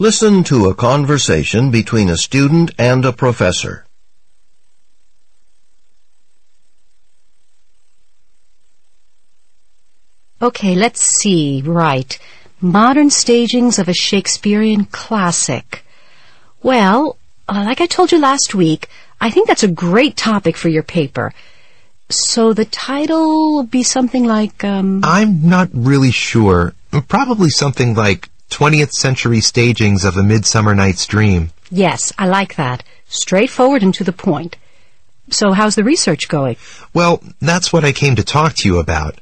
Listen to a conversation between a student and a professor. Okay, let's see. Right. Modern stagings of a Shakespearean classic. Well, uh, like I told you last week, I think that's a great topic for your paper. So the title will be something like, um... I'm not really sure. Probably something like 20th Century Stagings of A Midsummer Night's Dream. Yes, I like that. Straightforward and to the point. So how's the research going? Well, that's what I came to talk to you about.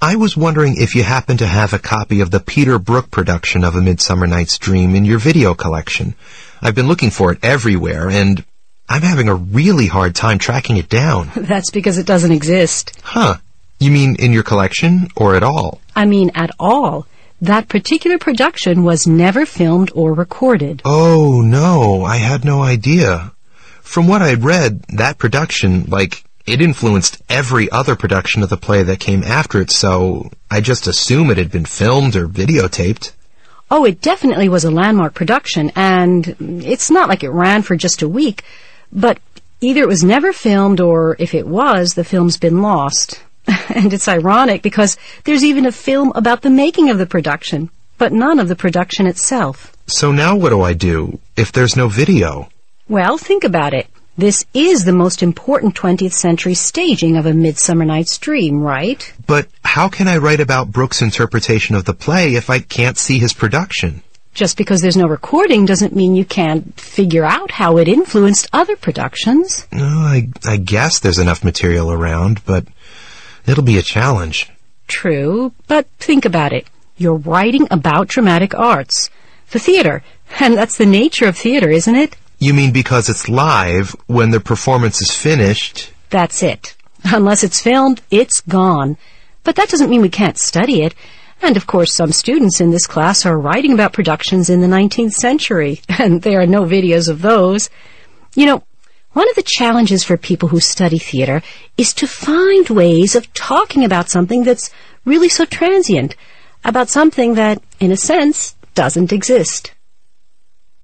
I was wondering if you happen to have a copy of the Peter Brook production of A Midsummer Night's Dream in your video collection. I've been looking for it everywhere, and I'm having a really hard time tracking it down. That's because it doesn't exist. Huh. You mean in your collection, or at all? I mean at all. That particular production was never filmed or recorded. Oh, no, I had no idea. From what I'd read, that production, like, it influenced every other production of the play that came after it, so I just assume it had been filmed or videotaped. Oh, it definitely was a landmark production, and it's not like it ran for just a week, but either it was never filmed or if it was, the film's been lost. and it's ironic because there's even a film about the making of the production, but none of the production itself. So now what do I do if there's no video? Well, think about it. This is the most important 20th century staging of A Midsummer Night's Dream, right? But how can I write about Brook's interpretation of the play if I can't see his production? Just because there's no recording doesn't mean you can't figure out how it influenced other productions. Uh, I, I guess there's enough material around, but It'll be a challenge. True, but think about it. You're writing about dramatic arts. The theater. And that's the nature of theater, isn't it? You mean because it's live, when the performance is finished? That's it. Unless it's filmed, it's gone. But that doesn't mean we can't study it. And of course, some students in this class are writing about productions in the 19th century, and there are no videos of those. You know, one of the challenges for people who study theater is to find ways of talking about something that's really so transient, about something that, in a sense, doesn't exist.